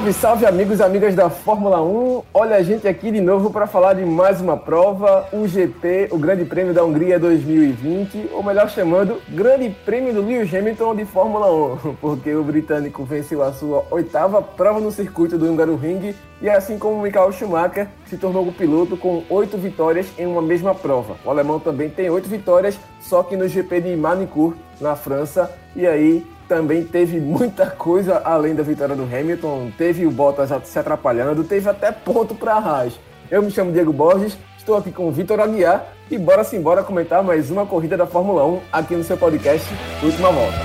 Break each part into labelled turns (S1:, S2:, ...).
S1: Salve, salve, amigos e amigas da Fórmula 1. Olha a gente aqui de novo para falar de mais uma prova, o GP, o Grande Prêmio da Hungria 2020, ou melhor chamando, Grande Prêmio do Lewis Hamilton de Fórmula 1, porque o britânico venceu a sua oitava prova no circuito do Húngaro Ring e assim como Michael Schumacher se tornou o piloto com oito vitórias em uma mesma prova. O alemão também tem oito vitórias, só que no GP de Manicourt, na França, e aí também teve muita coisa além da vitória do Hamilton. Teve o Bottas se atrapalhando, teve até ponto para a Haas. Eu me chamo Diego Borges, estou aqui com o Vitor Aguiar e bora sim, bora comentar mais uma corrida da Fórmula 1 aqui no seu podcast Última Volta.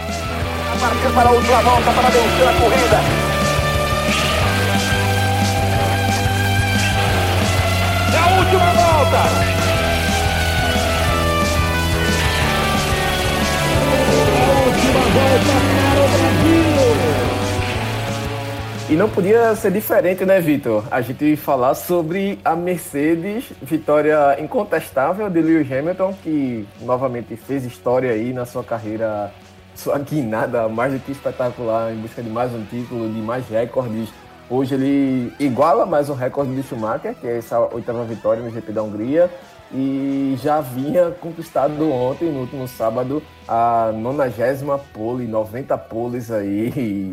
S2: Marca para a última volta para vencer a corrida. A última volta!
S1: E não podia ser diferente, né, Vitor? A gente falar sobre a Mercedes, vitória incontestável de Lewis Hamilton, que novamente fez história aí na sua carreira, sua guinada mais do que espetacular em busca de mais um título, de mais recordes. Hoje ele iguala mais um recorde de Schumacher, que é essa oitava vitória no GP da Hungria e já vinha conquistado ontem, no último sábado, a 90 pole, 90 poles aí,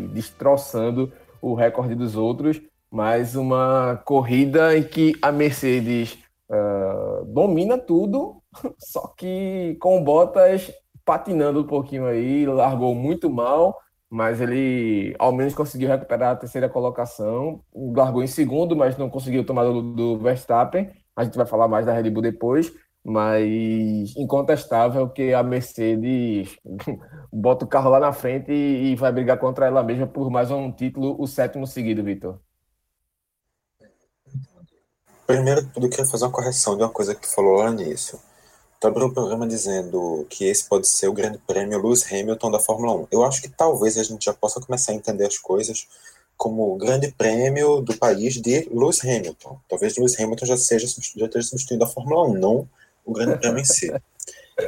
S1: destroçando o recorde dos outros. Mais uma corrida em que a Mercedes uh, domina tudo, só que com Bottas patinando um pouquinho aí, largou muito mal, mas ele ao menos conseguiu recuperar a terceira colocação, largou em segundo, mas não conseguiu tomar do, do Verstappen a gente vai falar mais da Red Bull depois, mas incontestável que a Mercedes bota o carro lá na frente e vai brigar contra ela mesma por mais um título, o sétimo seguido, Vitor.
S3: Primeiro tudo, queria fazer uma correção de uma coisa que tu falou lá no. Tu abriu o programa dizendo que esse pode ser o grande prêmio Lewis Hamilton da Fórmula 1. Eu acho que talvez a gente já possa começar a entender as coisas como grande prêmio do país de Lewis Hamilton. Talvez Lewis Hamilton já seja já esteja substituindo a Fórmula 1, não o grande prêmio em si.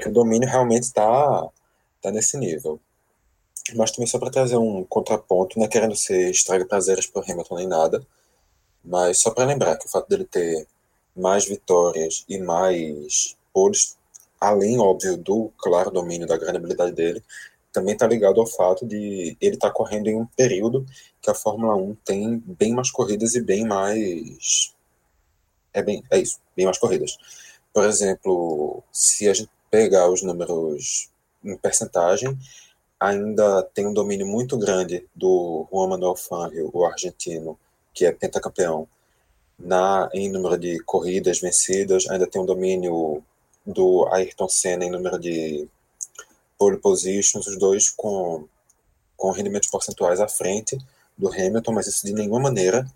S3: Que o domínio realmente está tá nesse nível. Mas também só para trazer um contraponto, não é querendo ser estraga prazeres para Hamilton nem nada, mas só para lembrar que o fato dele ter mais vitórias e mais poles, além, óbvio, do claro domínio da grande habilidade dele, também está ligado ao fato de ele estar tá correndo em um período que a Fórmula 1 tem bem mais corridas e bem mais. É, bem, é isso, bem mais corridas. Por exemplo, se a gente pegar os números em percentagem, ainda tem um domínio muito grande do Juan Manuel Fangio, o argentino, que é pentacampeão, na, em número de corridas vencidas, ainda tem um domínio do Ayrton Senna em número de pole positions, os dois com, com rendimentos percentuais à frente do Hamilton, mas isso de nenhuma maneira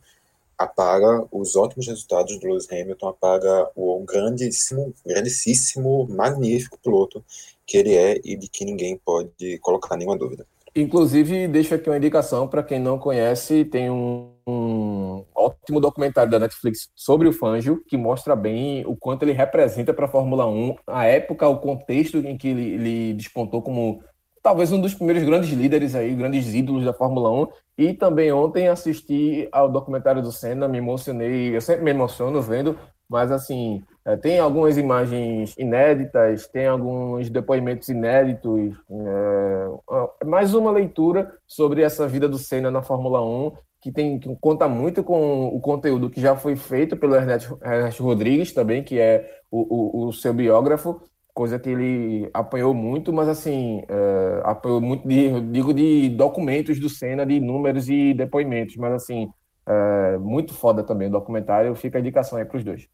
S3: apaga os ótimos resultados do Lewis Hamilton, apaga o grandíssimo, grandíssimo, magnífico piloto que ele é e de que ninguém pode colocar nenhuma dúvida.
S1: Inclusive, deixo aqui uma indicação para quem não conhece, tem um, um, ótimo documentário da Netflix sobre o Fangio, que mostra bem o quanto ele representa para a Fórmula 1, a época, o contexto em que ele, ele, despontou como talvez um dos primeiros grandes líderes aí, grandes ídolos da Fórmula 1. E também ontem assisti ao documentário do Senna, me emocionei, eu sempre me emociono vendo, mas assim, é, tem algumas imagens inéditas, tem alguns depoimentos inéditos, é, mais uma leitura sobre essa vida do Senna na Fórmula 1, que, tem, que conta muito com o conteúdo que já foi feito pelo Ernesto, Ernesto Rodrigues também, que é o, o, o, seu biógrafo, coisa que ele apanhou muito, mas assim, é, apanhou muito, de, digo, de documentos do Senna, de números e depoimentos, mas assim, é, muito foda também o documentário, fica a indicação aí para os dois.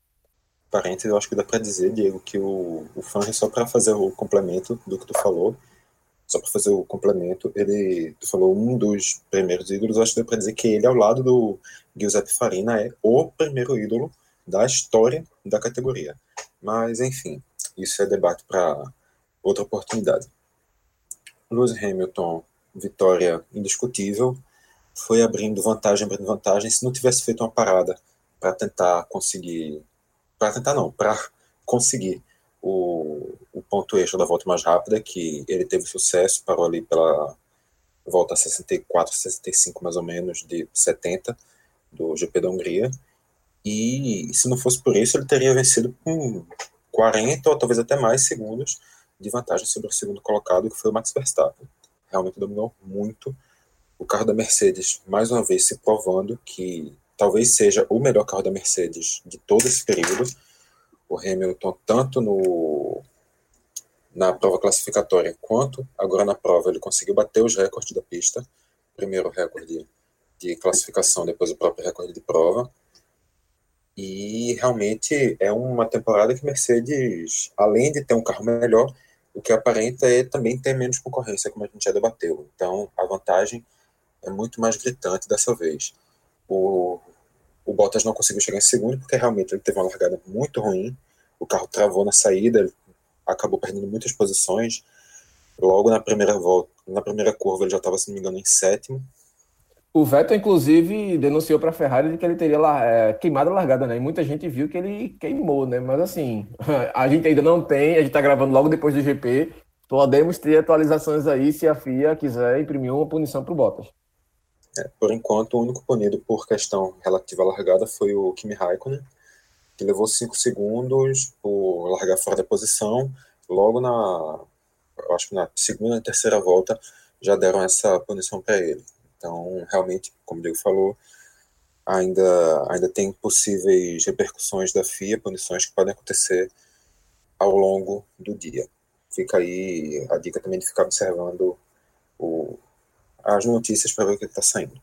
S3: Parênteses, eu acho que dá para dizer, Diego, que o, o só para fazer o complemento do que tu falou, só para fazer o complemento, ele, tu falou um dos primeiros ídolos, eu acho que dá para dizer que ele, ao lado do Giuseppe Farina, é o primeiro ídolo da história da categoria. Mas, enfim, isso é debate para outra oportunidade. Lewis Hamilton, vitória indiscutível, foi abrindo vantagem, abrindo vantagem. Se não tivesse feito uma parada para tentar conseguir para tentar não, para conseguir o, o ponto extra da volta mais rápida, que ele teve sucesso, parou ali pela volta 64, 65 mais ou menos, de 70, do GP da Hungria. E se não fosse por isso, ele teria vencido com 40 ou talvez até mais segundos de vantagem sobre o segundo colocado, que foi o Max Verstappen. Realmente dominou muito o carro da Mercedes, mais uma vez se provando que talvez seja o melhor carro da Mercedes de todo esse período. O Hamilton, tanto no na prova classificatória quanto agora na prova, ele conseguiu bater os recordes da pista. Primeiro recorde de classificação, depois o próprio recorde de prova. E realmente é uma temporada que Mercedes, além de ter um carro melhor, o que aparenta é também ter menos concorrência, como a gente já debateu. Então, a vantagem é muito mais gritante dessa vez. O, o Bottas não conseguiu chegar em segundo, porque realmente ele teve uma largada muito ruim. O carro travou na saída, acabou perdendo muitas posições. Logo na primeira volta, na primeira curva, ele já estava, se não me engano, em sétimo.
S1: O Vettel, inclusive, denunciou para a Ferrari de que ele teria é, queimado a largada, né? E muita gente viu que ele queimou, né? Mas assim, a gente ainda não tem, a gente está gravando logo depois do GP. Podemos ter atualizações aí se a FIA quiser imprimir uma punição para o Bottas.
S3: É, por enquanto, o único punido por questão relativa à largada foi o Kimi Raikkonen, que levou cinco segundos por largar fora da posição. Logo na, acho que na segunda e terceira volta já deram essa punição para ele. Então, realmente, como o Diego falou, ainda, ainda tem possíveis repercussões da FIA, punições que podem acontecer ao longo do dia. Fica aí a dica também de ficar observando o, as notícias para ver o que está saindo.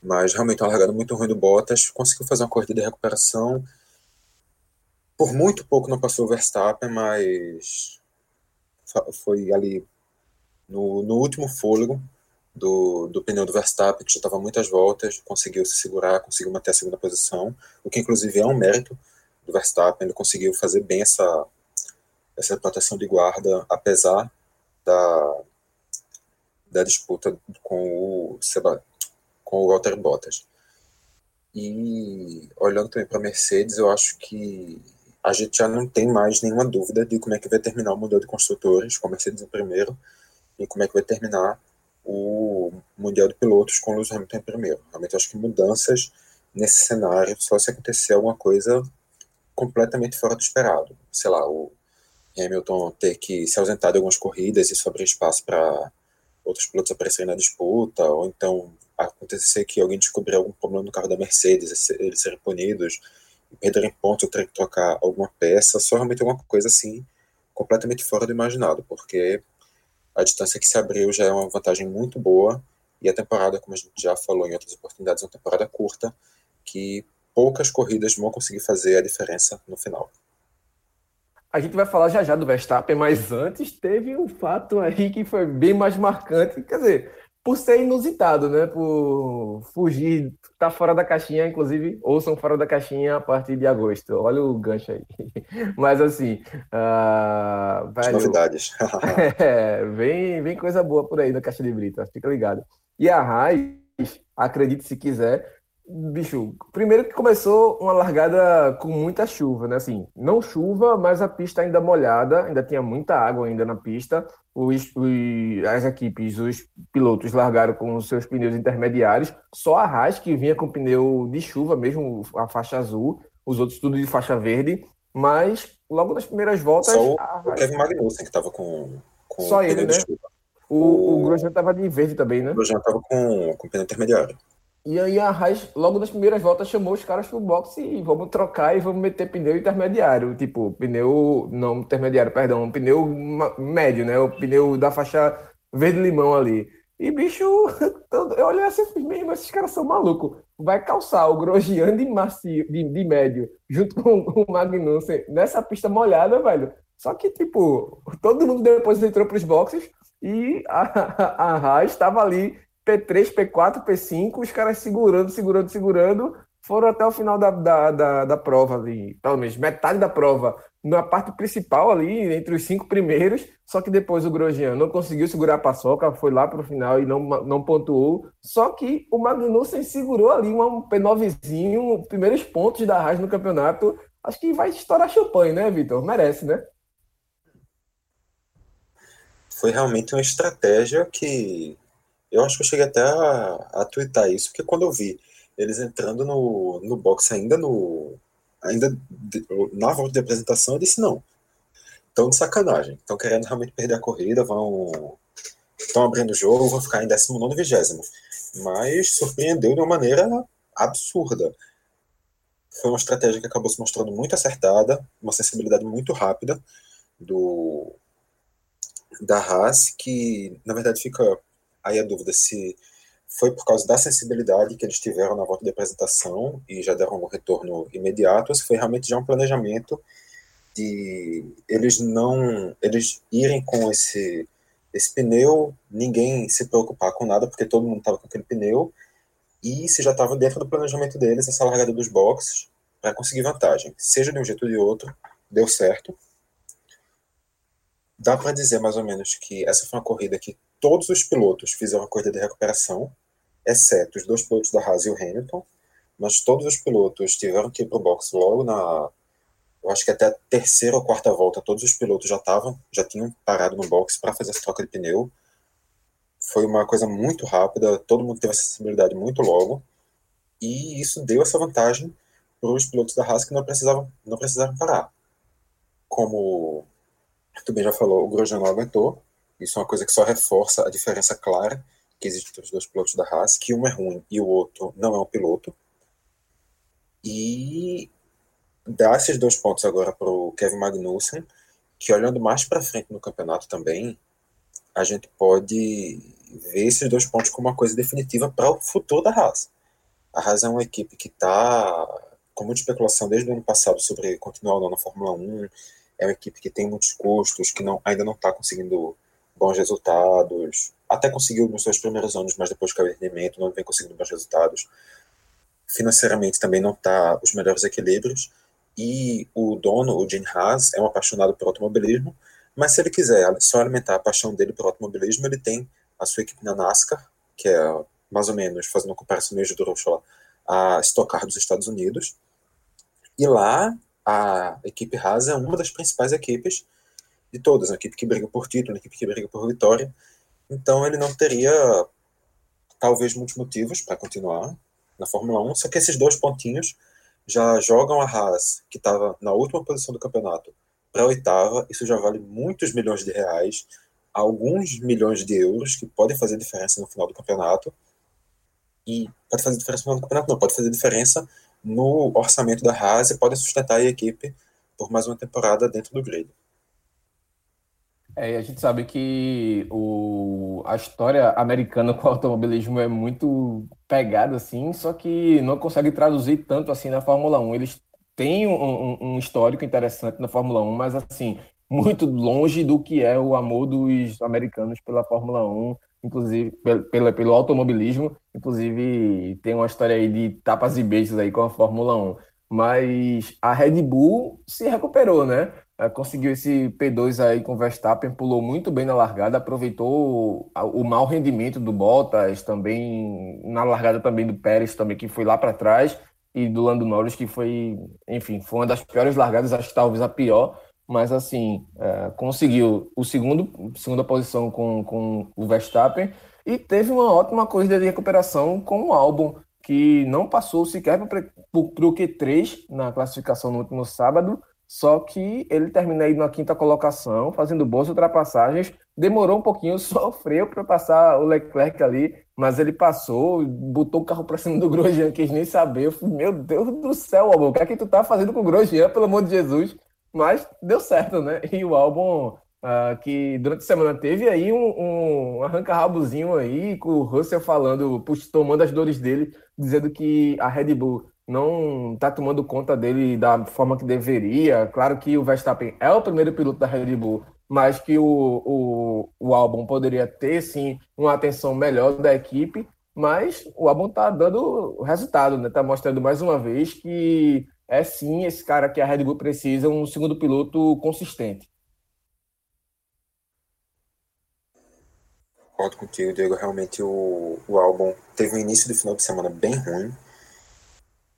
S3: Mas realmente uma largada muito ruim do Bottas, conseguiu fazer uma corrida de recuperação. Por muito pouco não passou o Verstappen, mas foi ali no, no último fôlego do, do pneu do Verstappen, que já estava muitas voltas, conseguiu se segurar, conseguiu manter a segunda posição, o que inclusive é um mérito do Verstappen, ele conseguiu fazer bem essa, essa proteção de guarda, apesar da, da disputa com o, com o Walter Bottas. E olhando também para a Mercedes, eu acho que a gente já não tem mais nenhuma dúvida de como é que vai terminar o Mundial de Construtores, com a Mercedes em primeiro, e como é que vai terminar o Mundial de Pilotos com o Lewis Hamilton em primeiro. Realmente acho que mudanças nesse cenário só se acontecer alguma coisa completamente fora do esperado. Sei lá, o Hamilton ter que se ausentar de algumas corridas e isso abrir espaço para outros pilotos aparecerem na disputa, ou então acontecer que alguém descobrir algum problema no carro da Mercedes, eles serem punidos perderem pontos ou que trocar alguma peça, só realmente alguma coisa assim completamente fora do imaginado, porque a distância que se abriu já é uma vantagem muito boa e a temporada, como a gente já falou em outras oportunidades, é uma temporada curta que poucas corridas vão conseguir fazer a diferença no final.
S1: A gente vai falar já já do Verstappen, mas antes teve um fato aí que foi bem mais marcante, quer dizer, por ser inusitado, né? Por fugir, tá fora da caixinha, inclusive, ouçam fora da caixinha a partir de agosto. Olha o gancho aí. Mas assim. Uh,
S3: velho, novidades.
S1: é, vem, vem coisa boa por aí na caixa de brita, fica ligado. E a Raiz, acredite se quiser, bicho, primeiro que começou uma largada com muita chuva, né? Assim, não chuva, mas a pista ainda molhada, ainda tinha muita água ainda na pista os, os, as equipes, os pilotos largaram com os seus pneus intermediários, só a Haas que vinha com pneu de chuva, mesmo a faixa azul, os outros tudo de faixa verde, mas logo nas primeiras voltas.
S3: Só o, Haas... o Kevin Magnussen que estava com, com
S1: só ele, né? O, o, o Grosjean estava de verde também, né? O
S3: Grosjean estava com, com pneu intermediário.
S1: E aí a Haas, logo nas primeiras voltas, chamou os caras pro boxe e vamos trocar e vamos meter pneu intermediário. Tipo, pneu, não intermediário, perdão, pneu médio, né? O pneu da faixa verde-limão ali. E, bicho, eu olhei assim, mesmo, esses caras são malucos. Vai calçar o Grosjean de, macio, de, de médio, junto com o Magnussen, nessa pista molhada, velho. Só que, tipo, todo mundo depois entrou pros boxes e a, a, a estava ali P3, P4, P5, os caras segurando, segurando, segurando, foram até o final da, da, da, da, prova ali, pelo menos metade da prova, na parte principal ali, entre os cinco primeiros, só que depois o Grosjean não conseguiu segurar a paçoca, foi lá para o final e não, não pontuou, só que o Magnussen segurou ali um P9zinho, primeiros pontos da Haas no campeonato, acho que vai estourar champanhe, né, Vitor? Merece, né?
S3: Foi realmente uma estratégia que eu acho que eu cheguei até a, a twittar isso, porque quando eu vi eles entrando no, no box ainda no ainda na volta de apresentação, eu disse não. Estão de sacanagem. Estão querendo realmente perder a corrida, vão estão abrindo o jogo, vão ficar em 19 e 20. Mas surpreendeu de uma maneira absurda. Foi uma estratégia que acabou se mostrando muito acertada, uma sensibilidade muito rápida do da Haas, que na verdade fica aí a dúvida se foi por causa da sensibilidade que eles tiveram na volta de apresentação e já deram um retorno imediato, ou se foi realmente já um planejamento de eles não eles irem com esse esse pneu, ninguém se preocupar com nada porque todo mundo estava com aquele pneu e se já estava dentro do planejamento deles essa largada dos boxes para conseguir vantagem, seja de um jeito ou de outro, deu certo. Dá para dizer mais ou menos que essa foi uma corrida que todos os pilotos fizeram a corrida de recuperação, exceto os dois pilotos da Haas e o Hamilton, mas todos os pilotos tiveram que ir para o box logo na. Eu acho que até a terceira ou quarta volta, todos os pilotos já estavam, já tinham parado no box para fazer essa troca de pneu. Foi uma coisa muito rápida, todo mundo teve acessibilidade muito logo, e isso deu essa vantagem para os pilotos da Haas que não precisavam, não precisavam parar. Como tu bem já falou, o Grosjean não aguentou, isso é uma coisa que só reforça a diferença clara que existe entre os dois pilotos da Haas, que um é ruim e o outro não é um piloto. E dá esses dois pontos agora para o Kevin Magnussen, que olhando mais para frente no campeonato também, a gente pode ver esses dois pontos como uma coisa definitiva para o futuro da Haas. A Haas é uma equipe que está com muita especulação desde o ano passado sobre continuar ou não na Fórmula 1. É uma equipe que tem muitos custos, que não, ainda não está conseguindo bons resultados. Até conseguiu nos seus primeiros anos, mas depois caiu o rendimento, não vem conseguindo bons resultados. Financeiramente também não está os melhores equilíbrios. E o dono, o Gene Haas, é um apaixonado por automobilismo, mas se ele quiser só alimentar a paixão dele por automobilismo, ele tem a sua equipe na NASCAR, que é mais ou menos, fazendo uma comparação meio de lá, a Stock Car dos Estados Unidos. E lá, a equipe Haas é uma das principais equipes de todas, uma equipe que briga por título, uma equipe que briga por vitória. Então ele não teria, talvez, muitos motivos para continuar na Fórmula 1, só que esses dois pontinhos já jogam a Haas, que estava na última posição do campeonato, para a oitava. Isso já vale muitos milhões de reais, alguns milhões de euros, que podem fazer diferença no final do campeonato. E pode fazer diferença no final do campeonato, não, pode fazer diferença no orçamento da Haas e pode sustentar a equipe por mais uma temporada dentro do grid.
S1: É, a gente sabe que o, a história americana com o automobilismo é muito pegada, assim, só que não consegue traduzir tanto assim na Fórmula 1. Eles têm um, um histórico interessante na Fórmula 1, mas assim, muito longe do que é o amor dos americanos pela Fórmula 1, inclusive pelo, pelo automobilismo. Inclusive, tem uma história aí de tapas e beijos aí com a Fórmula 1. Mas a Red Bull se recuperou, né? Conseguiu esse P2 aí com o Verstappen, pulou muito bem na largada, aproveitou o mau rendimento do Bottas, também na largada também do Pérez, também que foi lá para trás, e do Lando Norris, que foi, enfim, foi uma das piores largadas, acho que talvez a pior, mas assim, é, conseguiu o segundo, segunda posição com, com o Verstappen, e teve uma ótima corrida de recuperação com o álbum, que não passou sequer para o Q3 na classificação no último sábado, só que ele termina aí na quinta colocação, fazendo boas ultrapassagens. Demorou um pouquinho, sofreu para passar o Leclerc ali, mas ele passou, botou o carro para cima do Grosjean, quis nem saber. Eu falei, meu Deus do céu, Albon, o que é que tu tá fazendo com o Grosjean, pelo amor de Jesus? Mas deu certo, né? E o Albon, uh, que durante a semana teve aí um, um arranca-rabozinho aí, com o Russell falando, tomando as dores dele, dizendo que a Red Bull não está tomando conta dele da forma que deveria. Claro que o Verstappen é o primeiro piloto da Red Bull, mas que o, o, o álbum poderia ter sim uma atenção melhor da equipe. Mas o álbum está dando resultado, né? Está mostrando mais uma vez que é sim esse cara que a Red Bull precisa, um segundo piloto consistente.
S3: Concordo contigo, Diego. Realmente o, o álbum teve um início de final de semana bem ruim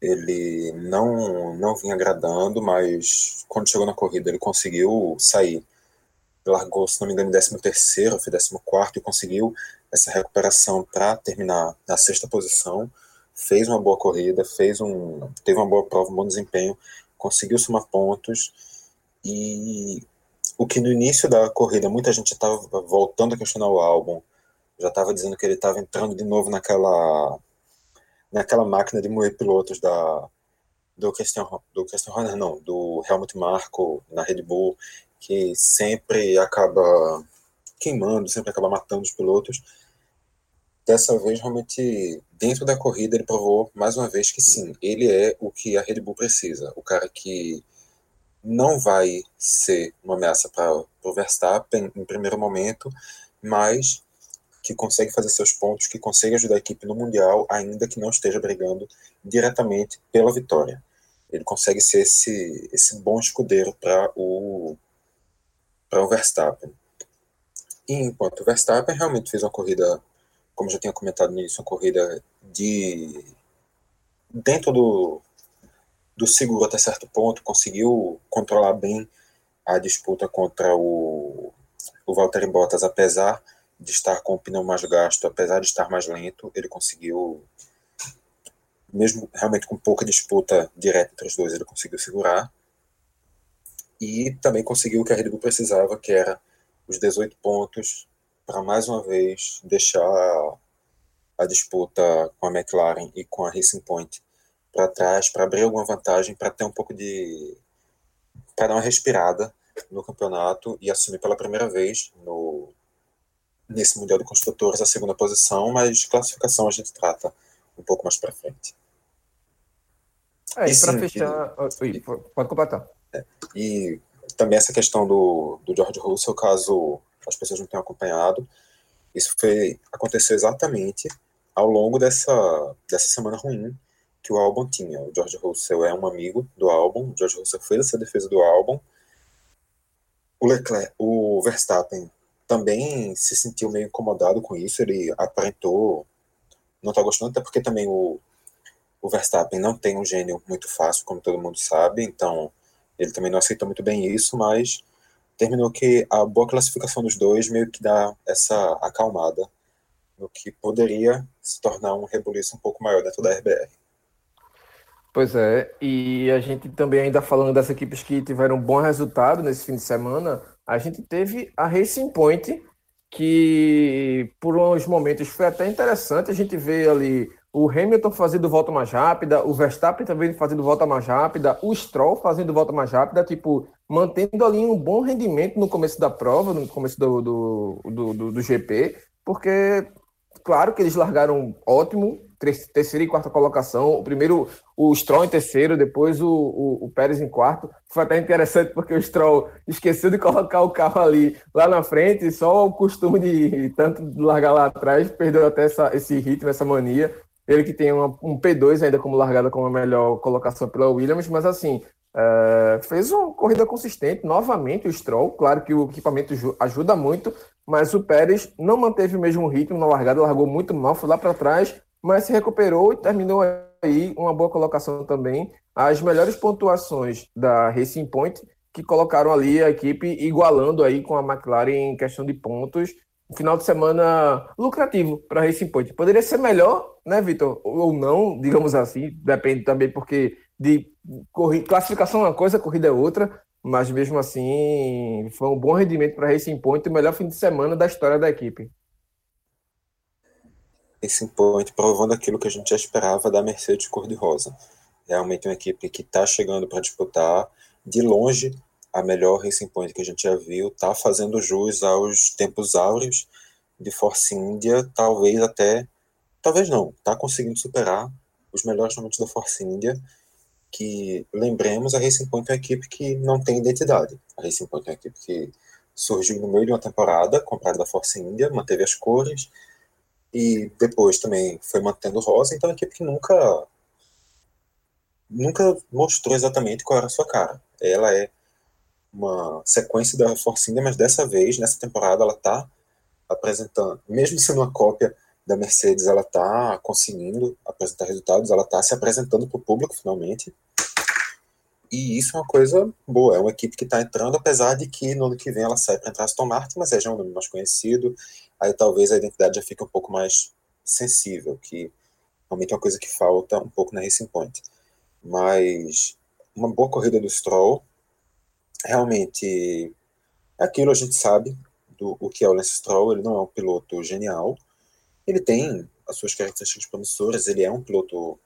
S3: ele não, não vinha agradando, mas quando chegou na corrida ele conseguiu sair. Largou, se não me engano, em 13 foi 14 e conseguiu essa recuperação para terminar na sexta posição. Fez uma boa corrida, fez um, teve uma boa prova, um bom desempenho, conseguiu somar pontos e o que no início da corrida muita gente estava voltando a questionar o álbum, já estava dizendo que ele estava entrando de novo naquela naquela máquina de moer pilotos da do Christian do Christian Horner não, do Helmut Marko na Red Bull, que sempre acaba queimando, sempre acaba matando os pilotos. Dessa vez, realmente, dentro da corrida, ele provou mais uma vez que sim, ele é o que a Red Bull precisa. O cara que não vai ser uma ameaça para o Verstappen em primeiro momento, mas que consegue fazer seus pontos, que consegue ajudar a equipe no Mundial, ainda que não esteja brigando diretamente pela vitória. Ele consegue ser esse, esse bom escudeiro para o, para o Verstappen. E enquanto o Verstappen realmente fez uma corrida, como já tinha comentado nisso, uma corrida de dentro do, do seguro até certo ponto, conseguiu controlar bem a disputa contra o, o Valtteri Bottas, apesar de estar com o pneu mais gasto, apesar de estar mais lento, ele conseguiu, mesmo realmente com pouca disputa direta entre os dois, ele conseguiu segurar. E também conseguiu o que a Red Bull precisava, que era os 18 pontos para mais uma vez deixar a disputa com a McLaren e com a Racing Point para trás, para abrir alguma vantagem, para ter um pouco de. para dar uma respirada no campeonato e assumir pela primeira vez no, nesse Mundial de Construtores a segunda posição, mas classificação a gente trata um pouco mais para frente.
S1: É, e para fechar. E, pode completar.
S3: É, e também essa questão do, do George Russell, caso as pessoas não tenham acompanhado, isso foi aconteceu exatamente ao longo dessa, dessa semana ruim que o álbum tinha. O George Russell é um amigo do álbum, o George Russell fez essa defesa do álbum. O Leclerc, o Verstappen também se sentiu meio incomodado com isso, ele aparentou não tá gostando, até porque também o, o Verstappen não tem um gênio muito fácil, como todo mundo sabe, então ele também não aceitou muito bem isso, mas terminou que a boa classificação dos dois meio que dá essa acalmada no que poderia se tornar um rebuliço um pouco maior dentro da RBR.
S1: Pois é, e a gente também ainda falando das equipes que tiveram um bom resultado nesse fim de semana, a gente teve a Racing Point, que por uns momentos foi até interessante, a gente vê ali o Hamilton fazendo volta mais rápida, o Verstappen também fazendo volta mais rápida, o Stroll fazendo volta mais rápida, tipo, mantendo ali um bom rendimento no começo da prova, no começo do, do, do, do, do GP, porque, claro que eles largaram ótimo, terceira e quarta colocação. O primeiro, o Stroll em terceiro, depois o, o, o, Pérez em quarto. Foi até interessante porque o Stroll esqueceu de colocar o carro ali lá na frente, só o costume de tanto largar lá atrás, perdeu até essa, esse ritmo, essa mania. Ele que tem uma, um P2 ainda como largada como a melhor colocação pela Williams, mas assim, é, fez uma corrida consistente, novamente o Stroll, claro que o equipamento ajuda muito, mas o Pérez não manteve o mesmo ritmo na largada, largou muito mal, foi lá para trás, mas se recuperou e terminou aí uma boa colocação também. As melhores pontuações da Racing Point, que colocaram ali a equipe igualando aí com a McLaren em questão de pontos um final de semana lucrativo para Racing Point. Poderia ser melhor, né, Vitor? Ou não, digamos assim, depende também, porque de classificação é uma coisa, corrida é outra, mas mesmo assim foi um bom rendimento para Racing Point, o melhor fim de semana da história da equipe.
S3: Racing Point provando aquilo que a gente já esperava da Mercedes cor-de-rosa. Realmente uma equipe que está chegando para disputar de longe a melhor Racing Point que a gente já viu, está fazendo jus aos tempos áureos de Force India, talvez até, talvez não, está conseguindo superar os melhores momentos da Force India, que, lembremos, a Racing Point é uma equipe que não tem identidade. A Racing Point é uma equipe que surgiu no meio de uma temporada, comprada da Force India, manteve as cores, e depois também foi mantendo rosa, então é uma equipe que nunca nunca mostrou exatamente qual era a sua cara. Ela é uma sequência da Force India, mas dessa vez, nessa temporada, ela está apresentando, mesmo sendo uma cópia da Mercedes, ela está conseguindo apresentar resultados, ela está se apresentando para o público finalmente. E isso é uma coisa boa, é uma equipe que está entrando, apesar de que no ano que vem ela sai para entrar Aston Martin, mas é já um nome mais conhecido, aí talvez a identidade já fique um pouco mais sensível, que Realmente é uma coisa que falta um pouco na Racing Point. Mas uma boa corrida do Stroll, realmente é aquilo a gente sabe do o que é o Lance Stroll, ele não é um piloto genial, ele tem as suas características promissoras, ele é um piloto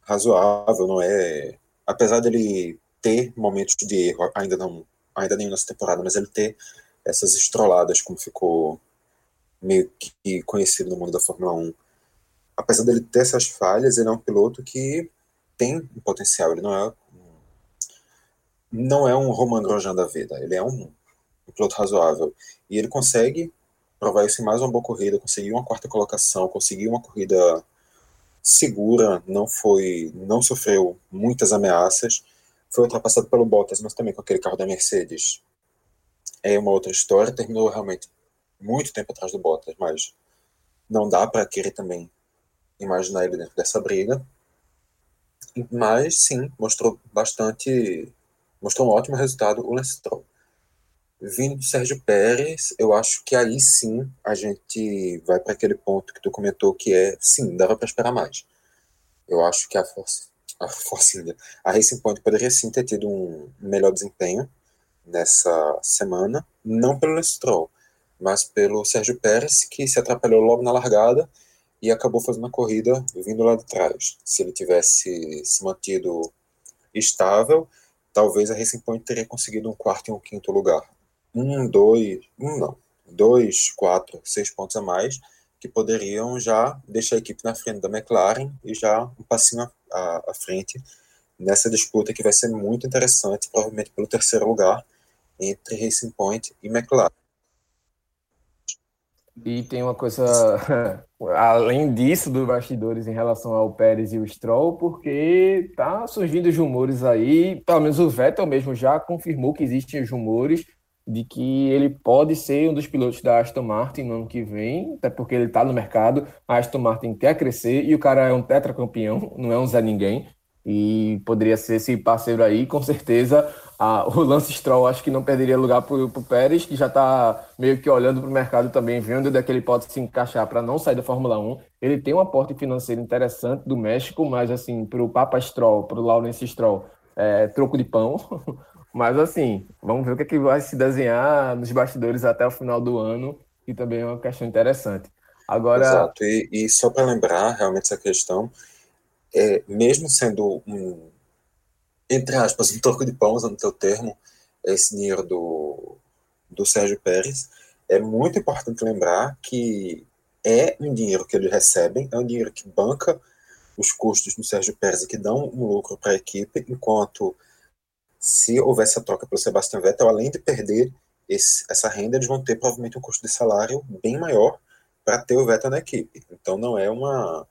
S3: razoável, não é, apesar dele ter momentos de erro, ainda não, ainda nem nessa temporada, mas ele ter essas estroladas, como ficou meio que conhecido no mundo da Fórmula 1. Apesar dele ter essas falhas, ele é um piloto que tem um potencial, ele não é não é um Roman Grosjean da vida, ele é um, um piloto razoável. E ele consegue provar isso em mais uma boa corrida, conseguiu uma quarta colocação, conseguiu uma corrida segura, não foi, não sofreu muitas ameaças, foi ultrapassado pelo Bottas, mas também com aquele carro da Mercedes. É uma outra história, terminou realmente muito tempo atrás do Bottas, mas não dá para querer também imaginar ele dentro dessa briga. Mas sim, mostrou bastante mostrou um ótimo resultado o Lance Stroll. Vindo do Sérgio Pérez, eu acho que aí sim a gente vai para aquele ponto que tu comentou que é, sim, dava para esperar mais. Eu acho que a Force, a Force a Racing Point poderia sim ter tido um melhor desempenho nessa semana, não pelo Lance mas pelo Sérgio Pérez, que se atrapalhou logo na largada e acabou fazendo a corrida vindo lá de trás. Se ele tivesse se mantido estável, talvez a Racing Point teria conseguido um quarto e um quinto lugar. Um, dois, um não, dois, quatro, seis pontos a mais, que poderiam já deixar a equipe na frente da McLaren e já um passinho à, à frente nessa disputa que vai ser muito interessante, provavelmente pelo terceiro lugar, entre Racing Point e McLaren.
S1: E tem uma coisa além disso dos bastidores em relação ao Pérez e o Stroll, porque tá surgindo os rumores aí, pelo menos o Vettel mesmo já confirmou que existem os rumores de que ele pode ser um dos pilotos da Aston Martin no ano que vem, até porque ele está no mercado, a Aston Martin quer crescer e o cara é um tetracampeão, não é um Zé Ninguém, e poderia ser esse parceiro aí, com certeza ah, o Lance Stroll acho que não perderia lugar para o Pérez, que já está meio que olhando para o mercado também, vendo onde é que ele pode se encaixar para não sair da Fórmula 1. Ele tem um aporte financeiro interessante do México, mas assim, para o Papa Stroll, para o Lawrence Stroll, é troco de pão. mas assim, vamos ver o que, é que vai se desenhar nos bastidores até o final do ano, que também é uma questão interessante. Agora...
S3: Exato, e, e só para lembrar realmente essa questão, é, mesmo sendo um entre aspas, um troco de pão, usando o teu termo, esse dinheiro do, do Sérgio Pérez, é muito importante lembrar que é um dinheiro que eles recebem, é um dinheiro que banca os custos do Sérgio Pérez e que dão um lucro para a equipe, enquanto se houvesse a troca pelo Sebastian Vettel, além de perder esse, essa renda, eles vão ter provavelmente um custo de salário bem maior para ter o Vettel na equipe. Então não é uma,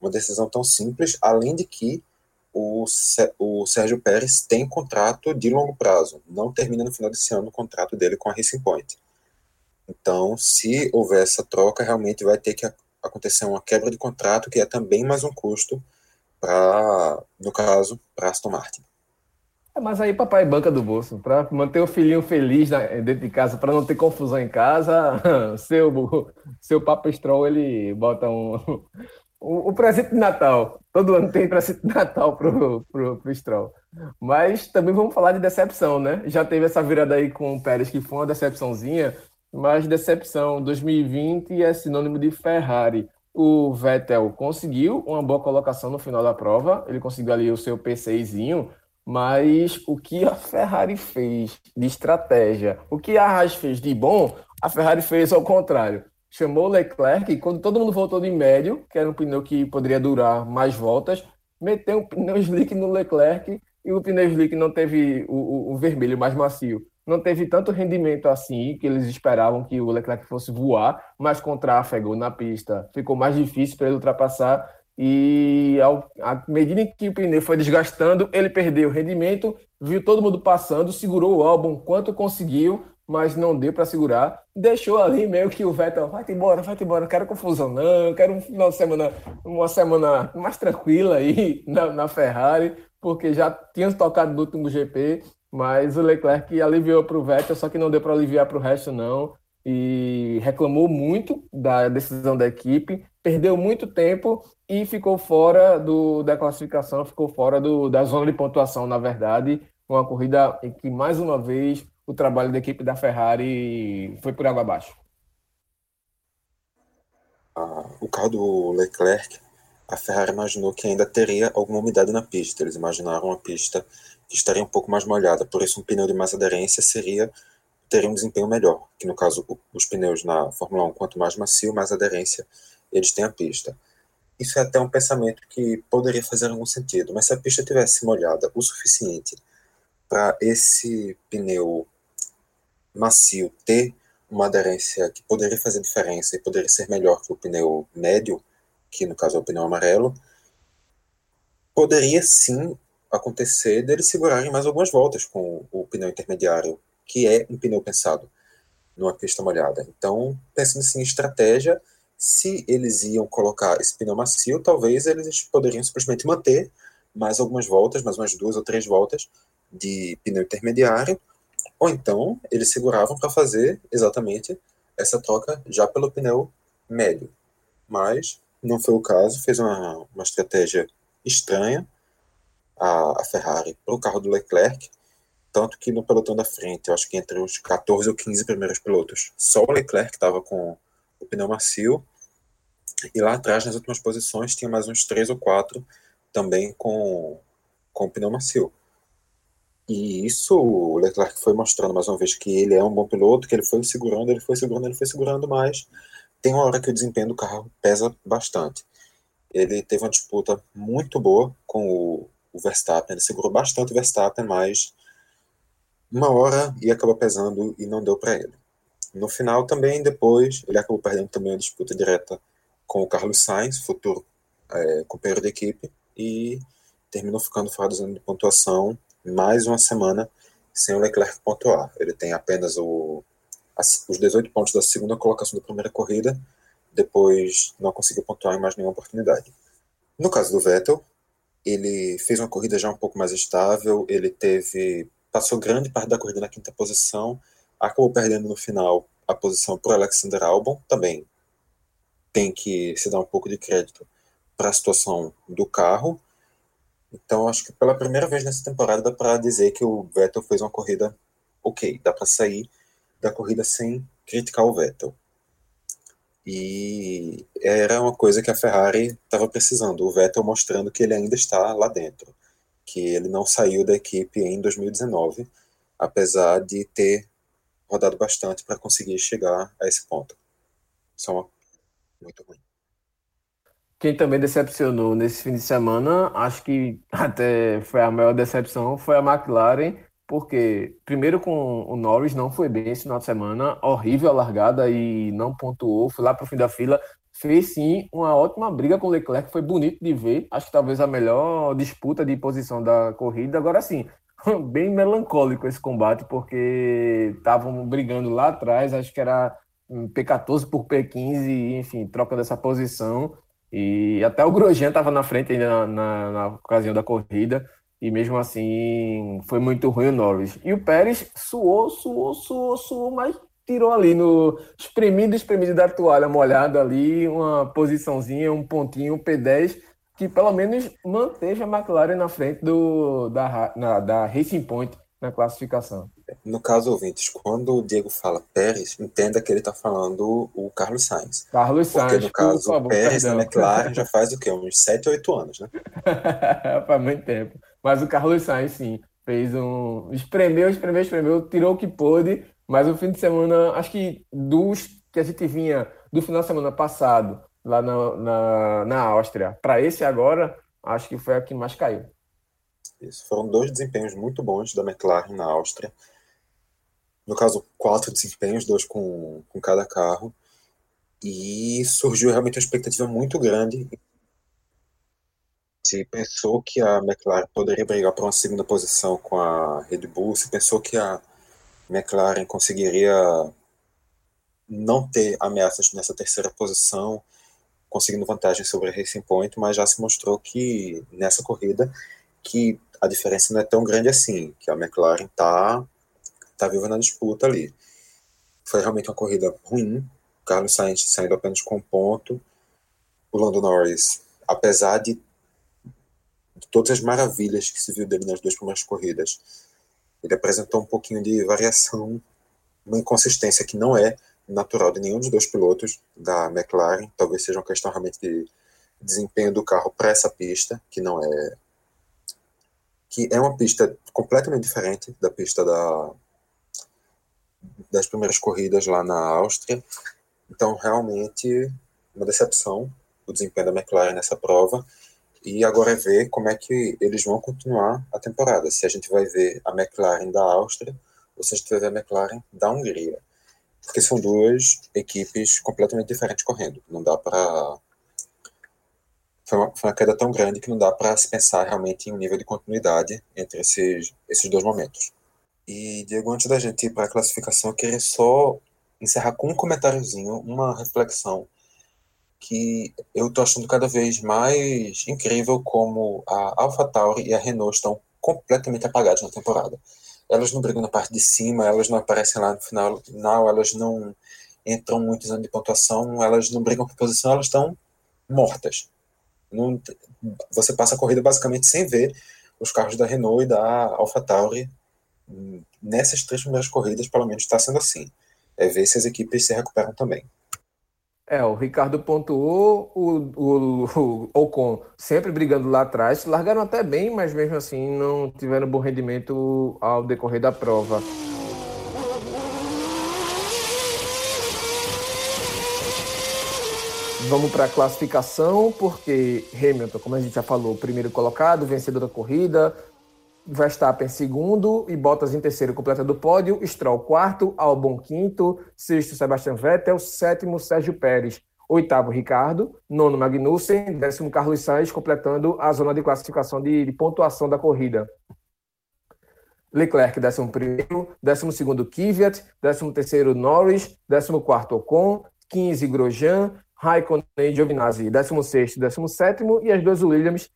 S3: uma decisão tão simples, além de que o, o Sérgio Pérez tem contrato de longo prazo, não termina no final desse ano o contrato dele com a Racing Point. Então, se houver essa troca, realmente vai ter que acontecer uma quebra de contrato, que é também mais um custo para, no caso, para Aston Martin.
S1: É, mas aí papai banca do bolso, para manter o filhinho feliz dentro de casa, para não ter confusão em casa, seu, seu Papa Stroll, ele bota um, o, o, presente de Natal. Todo ano tem presente de Natal pro, pro, pro Stroll. Mas também vamos falar de decepção, né? Já teve essa virada aí com o Pérez, que foi uma decepçãozinha, mas decepção 2020 é sinônimo de Ferrari. O Vettel conseguiu uma boa colocação no final da prova, ele conseguiu ali o seu P6zinho, mas o que a Ferrari fez de estratégia, o que a Haas fez de bom, a Ferrari fez ao contrário chamou Leclerc e quando todo mundo voltou de médio, que era um pneu que poderia durar mais voltas, meteu um pneu slick no Leclerc e o pneu slick não teve o, o, o vermelho mais macio. Não teve tanto rendimento assim, que eles esperavam que o Leclerc fosse voar, mas com tráfego na pista ficou mais difícil para ele ultrapassar. E ao, à medida que o pneu foi desgastando, ele perdeu o rendimento, viu todo mundo passando, segurou o álbum quanto conseguiu, mas não deu para segurar. Deixou ali meio que o Vettel, vai-te embora, vai-te embora, não quero confusão não, quero um final de semana, uma semana mais tranquila aí na, na Ferrari, porque já tinha tocado no último GP, mas o Leclerc aliviou para o Vettel, só que não deu para aliviar para o resto não, e reclamou muito da decisão da equipe, perdeu muito tempo e ficou fora do, da classificação, ficou fora do, da zona de pontuação, na verdade. Uma corrida em que, mais uma vez, o trabalho da equipe da Ferrari foi por água abaixo.
S3: Ah, o carro do Leclerc, a Ferrari imaginou que ainda teria alguma umidade na pista. Eles imaginaram uma pista que estaria um pouco mais molhada, por isso um pneu de mais aderência seria teria um desempenho melhor, que no caso os pneus na Fórmula 1, quanto mais macio, mais aderência eles têm à pista. Isso é até um pensamento que poderia fazer algum sentido, mas se a pista tivesse molhada o suficiente para esse pneu macio ter uma aderência que poderia fazer diferença e poderia ser melhor que o pneu médio, que no caso é o pneu amarelo, poderia sim acontecer deles segurarem mais algumas voltas com o pneu intermediário, que é um pneu pensado numa pista molhada. Então, pensando assim em estratégia, se eles iam colocar esse pneu macio, talvez eles poderiam simplesmente manter mais algumas voltas, mais umas duas ou três voltas de pneu intermediário, ou então eles seguravam para fazer exatamente essa troca já pelo pneu médio. Mas não foi o caso, fez uma, uma estratégia estranha a, a Ferrari para o carro do Leclerc, tanto que no pelotão da frente, eu acho que entre os 14 ou 15 primeiros pilotos, só o Leclerc estava com o pneu macio, e lá atrás, nas últimas posições, tinha mais uns 3 ou 4 também com, com o pneu macio. E isso o Leclerc foi mostrando mais uma vez que ele é um bom piloto, que ele foi segurando, ele foi segurando, ele foi segurando, mas tem uma hora que o desempenho do carro pesa bastante. Ele teve uma disputa muito boa com o, o Verstappen, ele segurou bastante o Verstappen, mas uma hora ia acabar pesando e não deu para ele. No final também, depois, ele acabou perdendo também a disputa direta com o Carlos Sainz, futuro é, companheiro de equipe, e terminou ficando fora da zona de pontuação mais uma semana sem o Leclerc pontuar. Ele tem apenas o, os 18 pontos da segunda colocação da primeira corrida, depois não conseguiu pontuar em mais nenhuma oportunidade. No caso do Vettel, ele fez uma corrida já um pouco mais estável, ele teve passou grande parte da corrida na quinta posição, acabou perdendo no final a posição para Alexander Albon, também tem que se dar um pouco de crédito para a situação do carro, então, acho que pela primeira vez nessa temporada dá para dizer que o Vettel fez uma corrida ok, dá para sair da corrida sem criticar o Vettel. E era uma coisa que a Ferrari estava precisando, o Vettel mostrando que ele ainda está lá dentro, que ele não saiu da equipe em 2019, apesar de ter rodado bastante para conseguir chegar a esse ponto. Isso é uma... muito ruim.
S1: Quem também decepcionou nesse fim de semana, acho que até foi a maior decepção, foi a McLaren, porque primeiro com o Norris não foi bem esse final de semana, horrível a largada e não pontuou, foi lá para o fim da fila, fez sim uma ótima briga com o Leclerc, foi bonito de ver, acho que talvez a melhor disputa de posição da corrida, agora sim, bem melancólico esse combate, porque estavam brigando lá atrás, acho que era P14 por P15, enfim, troca dessa posição, e até o Grosjean estava na frente ainda na, na, na, ocasião da corrida, e mesmo assim foi muito ruim o Norris. E o Pérez suou, suou, suou, suou, mas tirou ali no espremido, espremido da toalha molhada ali, uma posiçãozinha, um pontinho, um P10, que pelo menos manteve a McLaren na frente do, da, na, da Racing Point na classificação.
S3: No caso, ouvintes, quando o Diego fala Pérez, entenda que ele está falando o Carlos Sainz.
S1: Carlos Sainz.
S3: Porque, no caso, favor, Pérez perdão. na McLaren já faz o quê? Uns 7, 8 anos, né?
S1: faz muito tempo. Mas o Carlos Sainz, sim, fez um. Espremeu, espremeu, espremeu, tirou o que pôde. Mas o fim de semana, acho que dos que a gente vinha do final de semana passado, lá na, na, na Áustria, para esse agora, acho que foi a que mais caiu.
S3: Isso. Foram dois desempenhos muito bons da McLaren na Áustria. No caso, quatro desempenhos, dois com, com cada carro. E surgiu realmente uma expectativa muito grande. Se pensou que a McLaren poderia brigar por uma segunda posição com a Red Bull, se pensou que a McLaren conseguiria não ter ameaças nessa terceira posição, conseguindo vantagem sobre a Racing Point, mas já se mostrou que nessa corrida que a diferença não é tão grande assim, que a McLaren tá, tá viva na disputa ali. Foi realmente uma corrida ruim, Carlos Sainz saindo apenas com um ponto, o Lando Norris apesar de, de todas as maravilhas que se viu dele nas duas primeiras corridas, ele apresentou um pouquinho de variação, uma inconsistência que não é natural de nenhum dos dois pilotos da McLaren, talvez seja uma questão realmente de desempenho do carro para essa pista, que não é que é uma pista completamente diferente da pista da das primeiras corridas lá na Áustria. Então, realmente uma decepção o desempenho da McLaren nessa prova. E agora é ver como é que eles vão continuar a temporada. Se a gente vai ver a McLaren da Áustria ou se a gente vai ver a McLaren da Hungria. Porque são duas equipes completamente diferentes correndo. Não dá para. Foi uma, foi uma queda tão grande que não dá para se pensar realmente em um nível de continuidade entre esses, esses dois momentos. E, Diego, antes da gente ir para a classificação, eu queria só encerrar com um comentáriozinho, uma reflexão que eu estou achando cada vez mais incrível como a AlphaTauri e a Renault estão completamente apagadas na temporada. Elas não brigam na parte de cima, elas não aparecem lá no final, elas não entram muito em de pontuação, elas não brigam por posição, elas estão mortas. Não, você passa a corrida basicamente sem ver os carros da Renault e da AlphaTauri nessas três primeiras corridas, pelo menos está sendo assim. É ver se as equipes se recuperam também.
S1: É, o Ricardo pontuou, o, o, o Ocon sempre brigando lá atrás, largaram até bem, mas mesmo assim não tiveram bom rendimento ao decorrer da prova. Vamos para a classificação, porque Hamilton, como a gente já falou, primeiro colocado, vencedor da corrida, Verstappen segundo e Bottas em terceiro, completa do pódio. Stroll quarto, Albon quinto, sexto Sebastian Vettel, sétimo Sérgio Pérez, oitavo Ricardo, nono Magnussen, décimo Carlos Sainz, completando a zona de classificação de, de pontuação da corrida. Leclerc, décimo primeiro, décimo segundo Kvyat, décimo terceiro Norris, décimo quarto Ocon, 15 Grosjean, Raikkonen e Giovinazzi, décimo sexto, décimo sétimo e as duas Williams,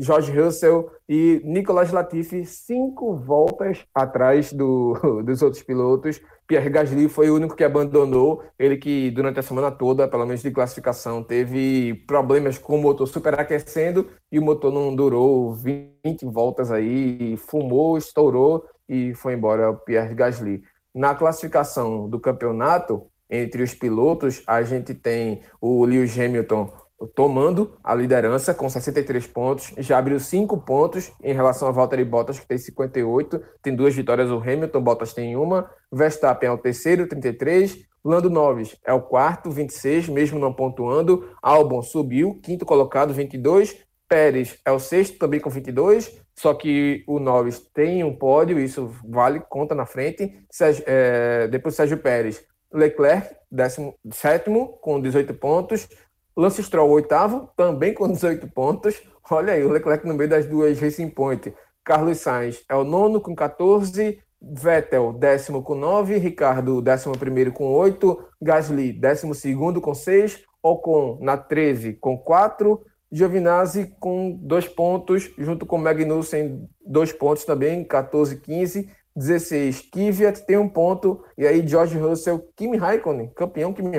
S1: George Russell e Nicolas Latifi cinco voltas atrás do, dos outros pilotos. Pierre Gasly foi o único que abandonou. Ele que durante a semana toda, pelo menos de classificação, teve problemas com o motor superaquecendo e o motor não durou 20 voltas aí, fumou, estourou e foi embora o Pierre Gasly. Na classificação do campeonato, entre os pilotos, a gente tem o Lewis Hamilton tomando a liderança com 63 pontos, já abriu 5 pontos em relação a Valtteri Bottas, que tem 58, tem duas vitórias, o Hamilton, Bottas tem uma, Verstappen é o terceiro, 33, Lando Norris é o quarto, 26, mesmo não pontuando, Albon subiu, quinto colocado, 22, Pérez é o sexto, também com 22, só que o Norris tem um pódio, isso vale, conta na frente, Sérgio, é, depois Sérgio Pérez, Leclerc, 17 com 18 pontos, Lance Stroll, oitavo, também com 18 pontos. Olha aí, o Leclerc no meio das duas Racing Point. Carlos Sainz é o nono com 14, Vettel, décimo com 9, Ricardo, décimo primeiro com 8, Gasly, décimo segundo com 6, Ocon na 13 com 4, Giovinazzi com 2 pontos, junto com Magnussen, 2 pontos também, 14, 15, 16, Kvyat tem um ponto, e aí George Russell, Kimi Raikkonen, campeão Kimi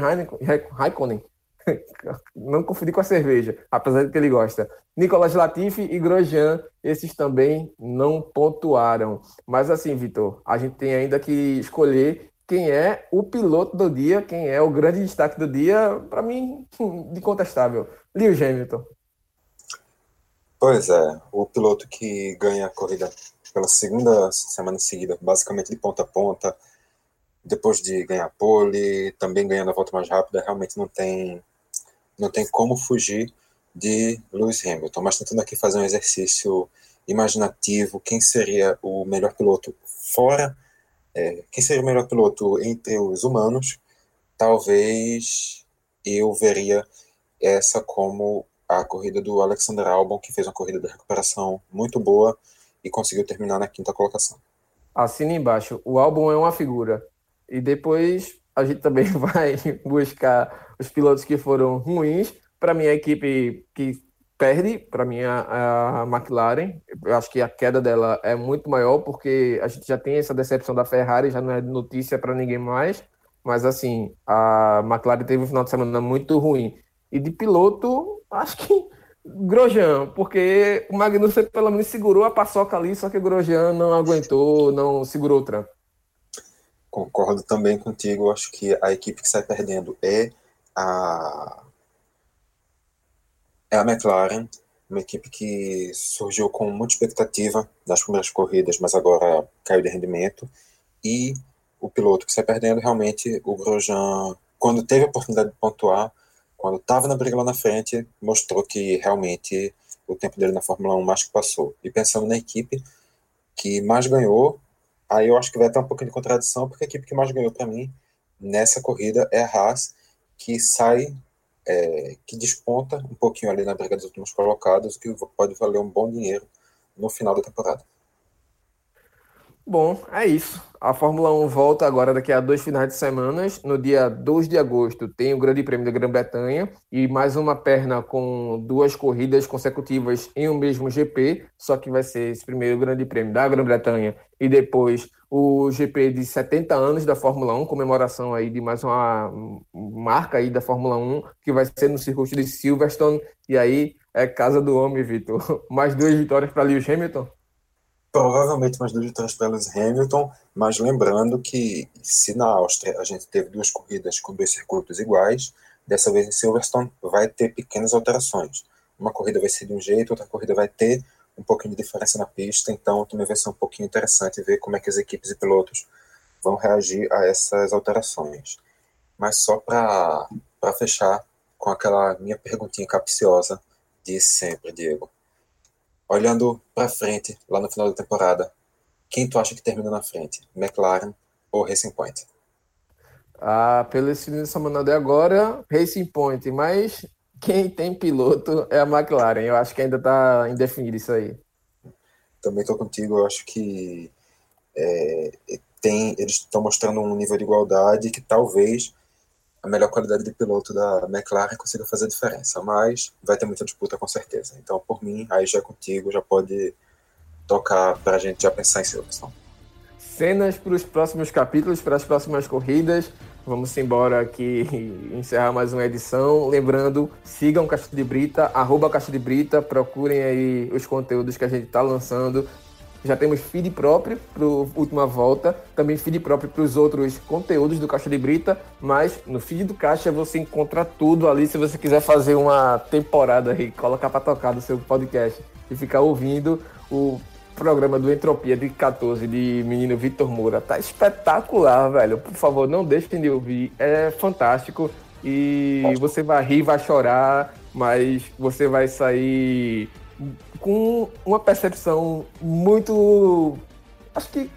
S1: Raikkonen, não confundir com a cerveja, apesar de que ele gosta. Nicolas Latifi e Grosjean, esses também não pontuaram. Mas assim, Vitor, a gente tem ainda que escolher quem é o piloto do dia, quem é o grande destaque do dia, para mim, incontestável. Lewis Hamilton.
S3: Pois é, o piloto que ganha a corrida pela segunda semana seguida, basicamente de ponta a ponta, depois de ganhar pole, também ganhando a volta mais rápida, realmente não tem não tem como fugir de Lewis Hamilton, mas tentando aqui fazer um exercício imaginativo, quem seria o melhor piloto fora, é, quem seria o melhor piloto entre os humanos, talvez eu veria essa como a corrida do Alexander Albon, que fez uma corrida de recuperação muito boa e conseguiu terminar na quinta colocação.
S1: Assina embaixo, o Albon é uma figura. E depois a gente também vai buscar os pilotos que foram ruins. Para mim, a equipe que perde, para mim, a, McLaren. Eu acho que a queda dela é muito maior, porque a gente já tem essa decepção da Ferrari, já não é notícia para ninguém mais. Mas, assim, a McLaren teve um final de semana muito ruim. E de piloto, acho que Grosjean, porque o Magnussen pelo menos segurou a paçoca ali, só que o Grosjean não aguentou, não segurou o tranco.
S3: Concordo também contigo, acho que a equipe que sai perdendo é a é a McLaren, uma equipe que surgiu com muita expectativa nas primeiras corridas, mas agora caiu de rendimento. E o piloto que sai perdendo, realmente, o Grosjean, quando teve a oportunidade de pontuar, quando estava na briga lá na frente, mostrou que realmente o tempo dele na Fórmula 1 mais que passou. E pensando na equipe que mais ganhou, aí eu acho que vai estar um pouquinho de contradição, porque a equipe que mais ganhou para mim nessa corrida é a Haas, que sai é, que desponta um pouquinho ali na briga dos últimos colocados, que pode valer um bom dinheiro no final da temporada.
S1: Bom, é isso. A Fórmula 1 volta agora daqui a dois finais de semana. No dia 2 de agosto tem o Grande Prêmio da Grã-Bretanha e mais uma perna com duas corridas consecutivas em um mesmo GP, só que vai ser esse primeiro Grande Prêmio da Grã-Bretanha e depois o GP de 70 anos da Fórmula 1, comemoração aí de mais uma marca aí da Fórmula 1, que vai ser no circuito de Silverstone, e aí é casa do homem, Vitor. Mais duas vitórias para Lewis Hamilton?
S3: Provavelmente mais duas vitórias Lewis Hamilton, mas lembrando que se na Áustria a gente teve duas corridas com dois circuitos iguais, dessa vez em Silverstone vai ter pequenas alterações. Uma corrida vai ser de um jeito, outra corrida vai ter um pouquinho de diferença na pista, então também vai ser um pouquinho interessante ver como é que as equipes e pilotos vão reagir a essas alterações. Mas só para fechar com aquela minha perguntinha capciosa de sempre, Diego. Olhando para frente, lá no final da temporada, quem tu acha que termina na frente? McLaren ou Racing Point?
S1: Ah, pelo estilo de semana de agora, Racing Point, mas quem tem piloto é a McLaren. Eu acho que ainda está indefinido isso aí.
S3: Também estou contigo. Eu acho que é, tem, eles estão mostrando um nível de igualdade que talvez a melhor qualidade de piloto da McLaren consiga fazer diferença. Mas vai ter muita disputa com certeza. Então, por mim, aí já é contigo, já pode tocar para a gente já pensar em Silverstone.
S1: Cenas para os próximos capítulos, para as próximas corridas. Vamos embora aqui encerrar mais uma edição. Lembrando, sigam Caixa de Brita, arroba Caixa de Brita, procurem aí os conteúdos que a gente está lançando. Já temos feed próprio para última volta, também feed próprio para os outros conteúdos do Caixa de Brita, mas no feed do Caixa você encontra tudo ali se você quiser fazer uma temporada aí, colocar para tocar do seu podcast e ficar ouvindo o programa do Entropia de 14 de menino Vitor Moura. Tá espetacular, velho. Por favor, não deixem de ouvir. É fantástico. E você vai rir, vai chorar, mas você vai sair com uma percepção muito. Acho que.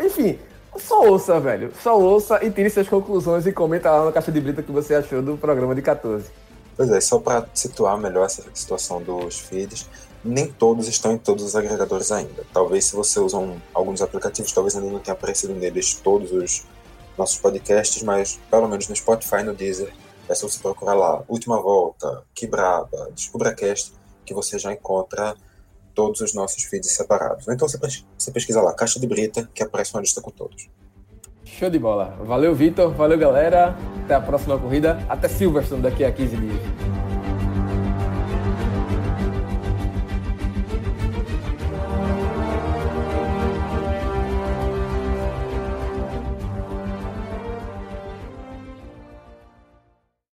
S1: Enfim, só ouça, velho. Só ouça e tire suas conclusões e comenta lá na caixa de brita o que você achou do programa de 14.
S3: Pois é, só para situar melhor essa situação dos feeds, nem todos estão em todos os agregadores ainda. Talvez se você usa um, alguns aplicativos, talvez ainda não tenha aparecido neles todos os nossos podcasts, mas pelo menos no Spotify no Deezer, é só você procurar lá Última Volta, Que Braba, DescubraCast, que você já encontra todos os nossos feeds separados. Então você, você pesquisa lá, Caixa de Brita, que aparece uma lista com todos.
S1: Show de bola. Valeu, Vitor. Valeu, galera. Até a próxima corrida. Até Silverstone daqui a 15 dias.